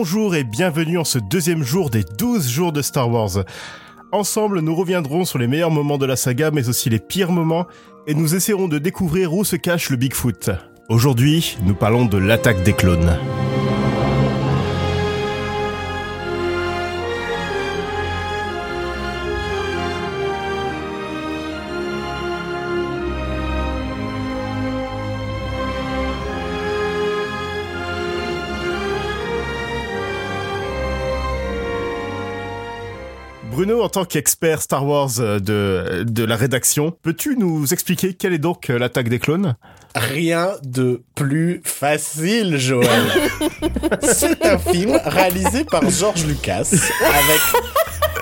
bonjour et bienvenue en ce deuxième jour des 12 jours de Star Wars. Ensemble, nous reviendrons sur les meilleurs moments de la saga, mais aussi les pires moments, et nous essaierons de découvrir où se cache le Bigfoot. Aujourd'hui, nous parlons de l'attaque des clones. Bruno, en tant qu'expert Star Wars euh, de, de la rédaction, peux-tu nous expliquer quelle est donc euh, l'attaque des clones? Rien de plus facile, Joël. C'est un film réalisé par George Lucas avec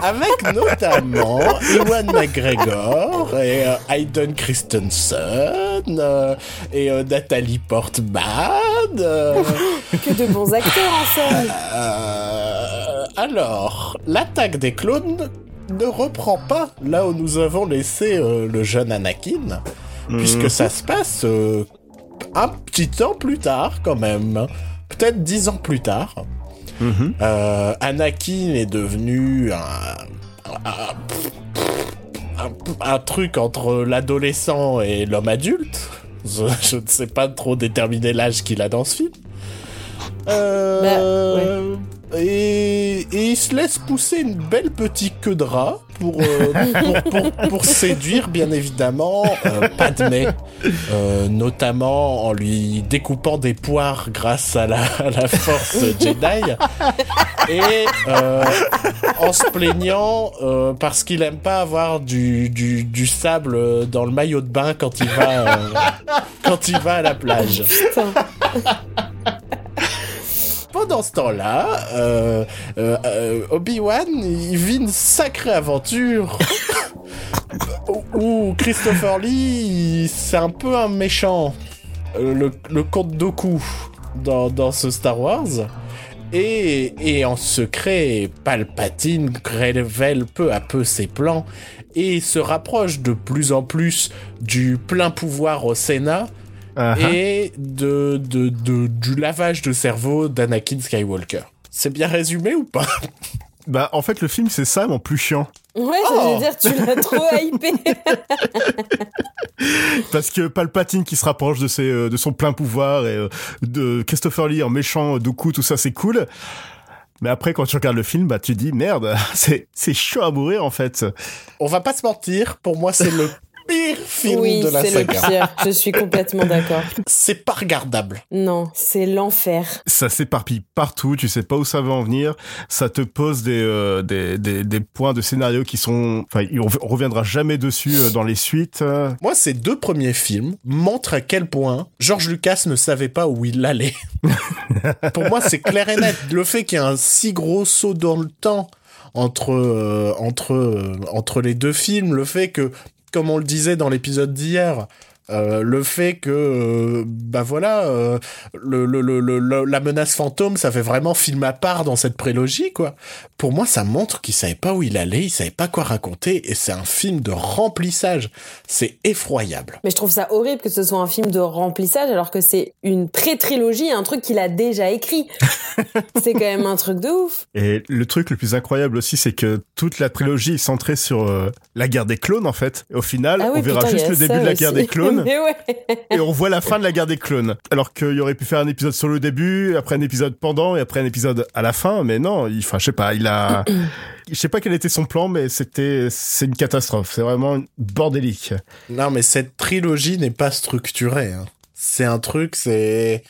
avec notamment Ewan McGregor et euh, Hayden Christensen euh, et euh, Nathalie Portman. euh. Que de bons acteurs ensemble. Euh, alors, l'attaque des clones ne reprend pas là où nous avons laissé euh, le jeune Anakin, puisque ça se passe euh, un petit temps plus tard quand même, peut-être dix ans plus tard. Euh, Anakin est devenu un, un, un- un truc entre l'adolescent et l'homme adulte. Je, je ne sais pas trop déterminer l'âge qu'il a dans ce film. Euh, et, il se laisse pousser une belle petite queue de rat pour, euh, séduire, bien évidemment, euh, Padmé. Euh, notamment en lui découpant des poires grâce à la, force Jedi. Et euh, en se plaignant parce qu'il aime pas avoir du, du, sable dans le maillot de bain quand il va, quand il va à la plage. Ce temps-là, euh, euh, Obi-Wan, vit une sacrée aventure. Où- Christopher Lee, c'est un peu un méchant, euh, le, le comte Doku dans, dans ce Star Wars. Et, et en secret, Palpatine révèle peu à peu ses plans et se rapproche de plus en plus du plein pouvoir au Sénat Ah. et de, de, de- du lavage de cerveau d'Anakin Skywalker. C'est bien résumé ou pas? Bah, en fait, le film, c'est ça, mais en plus chiant. Ouais, Oh. dire, tu l'as trop hypé. Parce que Palpatine qui se rapproche de, ses, euh, de son plein pouvoir et euh, de Christopher Lee en méchant euh, Dooku, tout ça, c'est cool. Mais après, quand tu regardes le film, bah, tu dis, merde, c'est, c'est chaud à mourir, en fait. On va pas se mentir, pour moi c'est le pire film oui, de la c'est le pire. Je suis complètement d'accord. C'est pas regardable. Non, c'est l'enfer. Ça s'éparpille partout, tu sais pas où ça va en venir. Ça te pose des, euh, des, des, des points de scénario qui sont... Enfin, on reviendra jamais dessus euh, dans les suites. euh. Moi, ces deux premiers films montrent à quel point George Lucas ne savait pas où il allait. Pour moi, c'est clair et net. Le fait qu'il y ait un si gros saut dans le temps entre, euh, entre, euh, entre les deux films, le fait que, comme on le disait dans l'épisode d'hier, euh, le fait que, euh, bah voilà, euh, le, le, le, la menace fantôme, ça fait vraiment film à part dans cette prélogie, quoi. Pour moi, ça montre qu'il savait pas où il allait, il savait pas quoi raconter, et c'est un film de remplissage. C'est effroyable. Mais je trouve ça horrible que ce soit un film de remplissage alors que c'est une pré-trilogie, un truc qu'il a déjà écrit. c'est quand même un truc de ouf. Et le truc le plus incroyable aussi, c'est que toute la trilogie est centrée sur euh, la guerre des clones, en fait. Et au final, Ah oui, on verra putain, juste a le début de la guerre aussi. des clones. Mais ouais. et on voit la fin de la guerre des clones. Alors qu'il aurait pu faire un épisode sur le début, après un épisode pendant, et après un épisode à la fin, mais non, il, enfin, je sais pas, il a, je sais pas quel était son plan, mais c'était, c'est une catastrophe. C'est vraiment bordélique. Non, mais cette trilogie n'est pas structurée. hein. C'est un truc, c'est...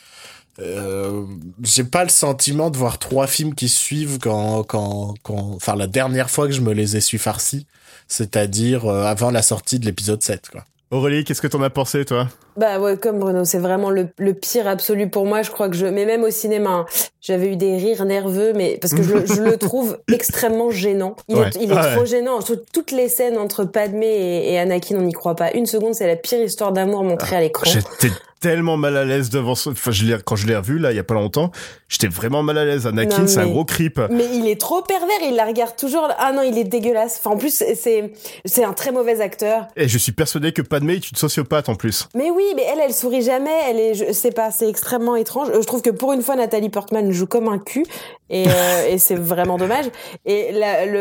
Euh, j'ai pas le sentiment de voir trois films qui suivent quand, quand, quand, enfin, la dernière fois que je me les ai su farcis, c'est-à-dire euh, avant la sortie de l'épisode 7, quoi. Aurélie, qu'est-ce que t'en as pensé, toi? Bah ouais, comme Bruno, c'est vraiment le, le pire absolu pour moi. Je crois que je, mais même au cinéma, hein, j'avais eu des rires nerveux, mais parce que je, le- je le trouve extrêmement gênant. Il Ouais. est, il est Ah ouais. trop gênant. Surtout Toutes les scènes entre Padmé et, et Anakin, on n'y croit pas. Une seconde, c'est la pire histoire d'amour montrée à l'écran. J'étais tellement mal à l'aise devant ce, enfin, je l'ai, quand je l'ai revu, là, il y a pas longtemps, j'étais vraiment mal à l'aise. Anakin, c'est un gros creep. Mais il est trop pervers, il la regarde toujours. Ah non, il est dégueulasse. Enfin, en plus, c'est c'est un très mauvais acteur. Et je suis persuadé que Padmé est une sociopathe, en plus. Mais oui, mais elle, elle sourit jamais. Elle est, je sais pas, c'est extrêmement étrange. Euh, Je trouve que pour une fois, Nathalie Portman joue comme un cul. Et, euh, et c'est vraiment dommage. Et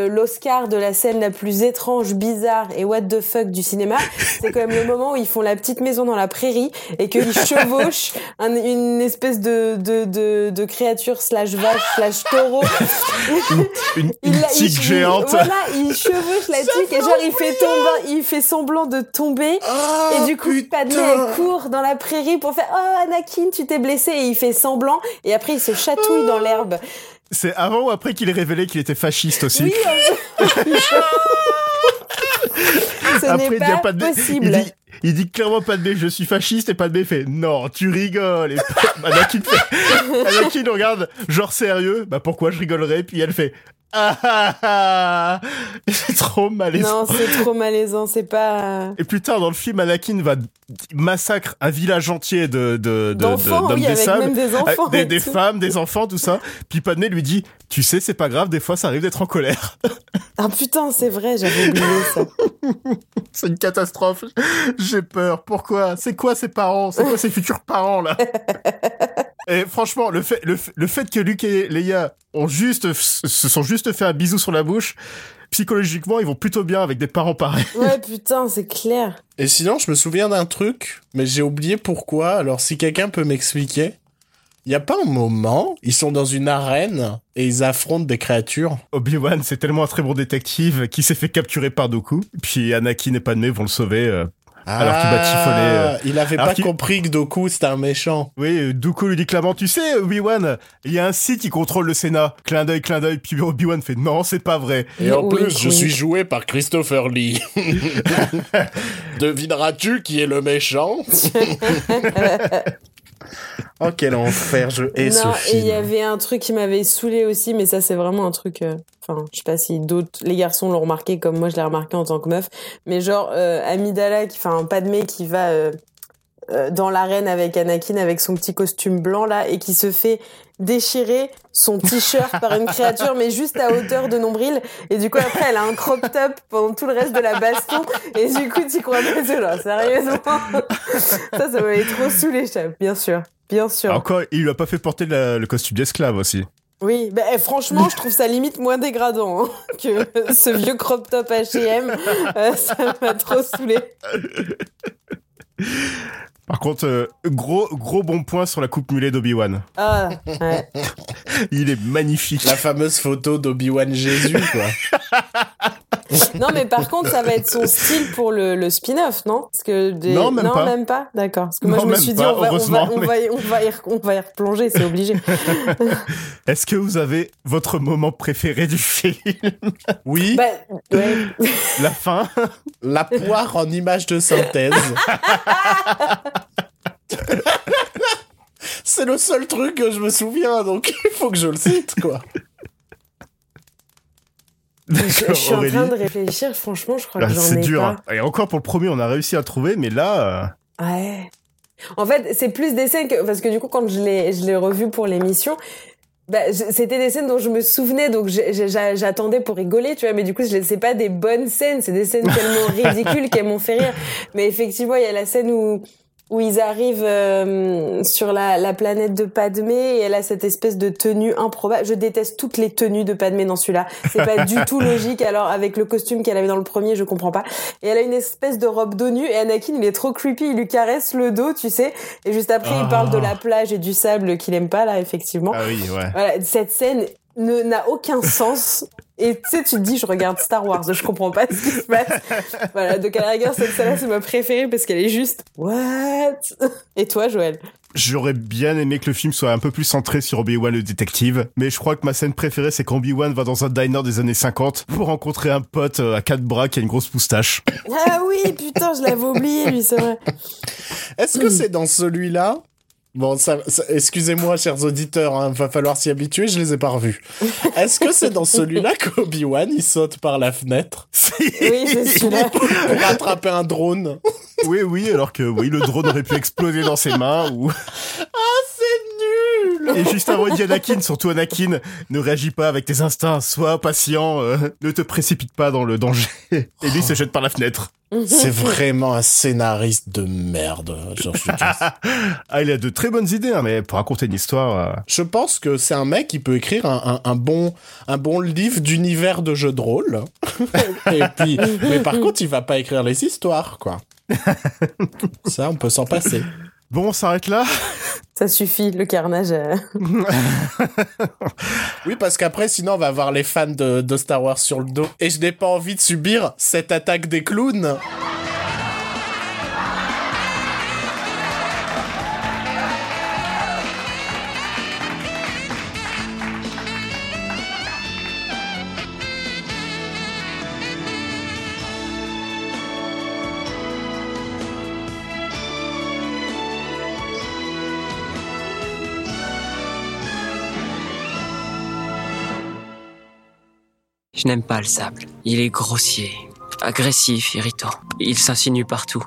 l'Oscar de la scène la plus étrange, bizarre et what the fuck du cinéma, c'est quand même le moment où ils font la petite maison dans la prairie et qu'ils chevauchent un- une espèce de, de, de, de créature slash vache slash taureau. Une, une il- tique il- géante. Voilà, il chevauche la tique et genre il fait tomber, il fait semblant de tomber. Ah, Et du coup, Padmé, putain. elle court dans la prairie pour faire Oh, Anakin, tu t'es blessé. Et il fait semblant. Et après, il se chatouille dans l'herbe. C'est avant ou après qu'il ait révélé qu'il était fasciste aussi Oui. Ce Après, n'est il dit à pas Padmé- possible. Il dit, il dit clairement Padmé, je suis fasciste, et Padmé fait, non, tu rigoles. Et Anakin fait, Anakin regarde, genre sérieux, bah pourquoi je rigolerais? Puis elle fait, ah ah ah C'est trop malaisant. Non, c'est trop malaisant. C'est pas. Et plus tard dans le film, Anakin va massacre un village entier de de de- de- D'enfants, d'hommes oui, des avec sables, même des enfants. avec des, femmes, des enfants, tout ça. Puis Padmé lui dit, tu sais, c'est pas grave, des fois ça arrive d'être en colère. Ah putain, c'est vrai, j'avais oublié ça. C'est une catastrophe. J'ai peur. Pourquoi? C'est quoi ces parents? C'est quoi ces futurs parents là? Et franchement, le fait, le, fait- le fait que Luke et Leia ont juste, se sont juste fait un bisou sur la bouche, psychologiquement, ils vont plutôt bien avec des parents pareils. Ouais, putain, c'est clair. Et sinon, je me souviens d'un truc, mais j'ai oublié pourquoi. Alors, si quelqu'un peut m'expliquer. Il y a pas un moment, ils sont dans une arène et ils affrontent des créatures. Obi-Wan, c'est tellement un très bon détective qui s'est fait capturer par Dooku. Puis Anakin et Padmé vont le sauver. Euh. Alors qu'il chiffonner, euh, Ah, il avait pas compris que Doku c'était un méchant. Oui, Dooku lui dit clairement, tu sais, Obi-Wan, il y a un site qui contrôle le Sénat. Clin d'œil, clin d'œil. Puis Obi-Wan fait, non, c'est pas vrai. Et en Oui, plus, je suis joué par Christopher Lee. Devineras-tu qui est le méchant? Oh quel enfer, je hais ce non, et film. il y avait un truc qui m'avait saoulé aussi, mais ça c'est vraiment un truc. euh, Enfin, je sais pas si d'autres les garçons l'ont remarqué comme moi je l'ai remarqué en tant que meuf, mais genre euh, Amidala, qui, enfin Padmé qui va euh, euh, dans l'arène avec Anakin avec son petit costume blanc là et qui se fait déchirer son t-shirt par une créature mais juste à hauteur de nombril et du coup après elle a un crop top pendant tout le reste de la baston et du coup tu crois pas c'est là sérieusement? Ça ça m'avait trop saoulé bien sûr bien sûr Encore, il lui a pas fait porter la- le costume d'esclave aussi. oui, bah, eh, franchement, je trouve ça limite moins dégradant hein, que ce vieux crop top H&M. Euh, ça m'a trop saoulé. Par contre, euh, gros, gros bon point sur la coupe mulet d'Obi-Wan. Ah, ouais. Il est magnifique. La fameuse photo d'Obi-Wan Jésus, quoi. Non, mais par contre, ça va être son style pour le, le spin-off, non? Parce que des... Non, même pas. même pas? D'accord. Parce que moi, Non, je me suis dit, pas, on va, on va, on va, y- on va, y, on va y replonger, c'est obligé. Est-ce que vous avez votre moment préféré du film? Oui, bah, ouais. La fin? La poire en image de synthèse. C'est le seul truc que je me souviens, donc il faut que je le cite, quoi. Je, suis en train de réfléchir. Franchement, je crois Ah, que j'en C'est ai dur. pas. hein. Et encore pour le premier, on a réussi à le trouver, mais là, euh, Ouais. En fait, c'est plus des scènes que parce que du coup, quand je l'ai je l'ai revu pour l'émission, bah, c'était des scènes dont je me souvenais, donc j'attendais pour rigoler, tu vois. Mais du coup, je c'est pas des bonnes scènes, c'est des scènes tellement ridicules qu'elles m'ont fait rire. Mais effectivement, il y a la scène où où ils arrivent euh, sur la, la planète de Padmé et elle a cette espèce de tenue improbable. Je déteste toutes les tenues de Padmé dans celui-là. C'est pas du tout logique. Alors avec le costume qu'elle avait dans le premier, je comprends pas. Et elle a une espèce de robe d'eau nue et Anakin il est trop creepy, il lui caresse le dos, tu sais. Et juste après il Ah. parle de la plage et du sable qu'il aime pas là effectivement. ah oui, ouais. Voilà, cette scène ne n'a aucun sens. Et tu sais, tu te dis, je regarde Star Wars, je comprends pas ce qui se passe. Voilà, donc à la rigueur, cette scène-là, c'est ma préférée parce qu'elle est juste, what? Et toi, Joël? J'aurais bien aimé que le film soit un peu plus centré sur Obi-Wan le détective, mais je crois que ma scène préférée c'est quand Obi-Wan va dans un diner des années 50 pour rencontrer un pote euh, à quatre bras qui a une grosse moustache. Ah oui, putain, je l'avais oublié, lui, c'est vrai. Est-ce que c'est dans celui-là Bon, ça, ça- excusez-moi, chers auditeurs, hein, va falloir s'y habituer, je les ai pas revus. Est-ce que c'est dans celui-là qu'Obi-Wan, il saute par la fenêtre? Oui, c'est celui-là. pour attraper un drone oui, oui, alors que oui, le drone aurait pu exploser dans ses mains ou Et juste avant, il dit Anakin, surtout Anakin, ne réagis pas avec tes instincts, sois patient, euh, ne te précipite pas dans le danger. Et lui se jette par la fenêtre. C'est vraiment un scénariste de merde, George Lucas. ah, il a de très bonnes idées, hein, mais pour raconter une histoire... euh, Je pense que c'est un mec qui peut écrire un, un- un bon, un bon livre d'univers de jeux de rôle. Et puis, mais par contre, il va pas écrire les histoires, quoi. Ça, on peut s'en passer. Bon, on s'arrête là Ça suffit, le carnage. euh. Oui, parce qu'après, sinon, on va avoir les fans de, de Star Wars sur le dos. Et je n'ai pas envie de subir cette attaque des clowns. Je n'aime pas le sable. Il est grossier, agressif, irritant. Il s'insinue partout.